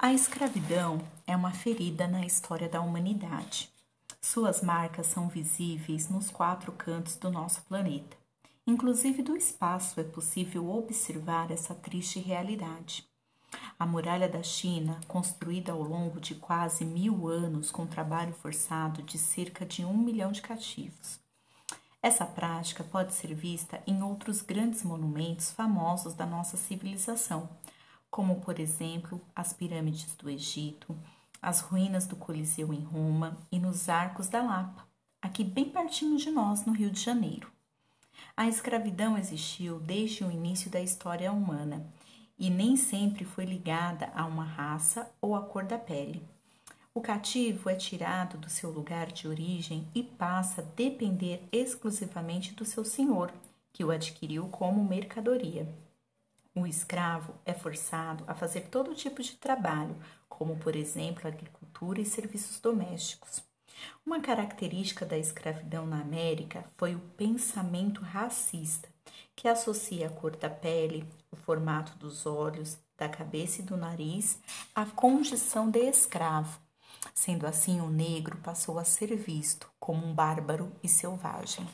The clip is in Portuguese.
A escravidão é uma ferida na história da humanidade. Suas marcas são visíveis nos quatro cantos do nosso planeta. Inclusive do espaço é possível observar essa triste realidade. A muralha da China, construída ao longo de quase mil anos com trabalho forçado de cerca de um milhão de cativos. Essa prática pode ser vista em outros grandes monumentos famosos da nossa civilização, como por exemplo as pirâmides do Egito, as ruínas do Coliseu em Roma e nos Arcos da Lapa, aqui bem pertinho de nós, no Rio de Janeiro. A escravidão existiu desde o início da história humana e nem sempre foi ligada a uma raça ou à cor da pele. O cativo é tirado do seu lugar de origem e passa a depender exclusivamente do seu senhor, que o adquiriu como mercadoria. O escravo é forçado a fazer todo tipo de trabalho, como, por exemplo, agricultura e serviços domésticos. Uma característica da escravidão na América foi o pensamento racista, que associa a cor da pele, o formato dos olhos, da cabeça e do nariz à condição de escravo. Sendo assim, o negro passou a ser visto como um bárbaro e selvagem.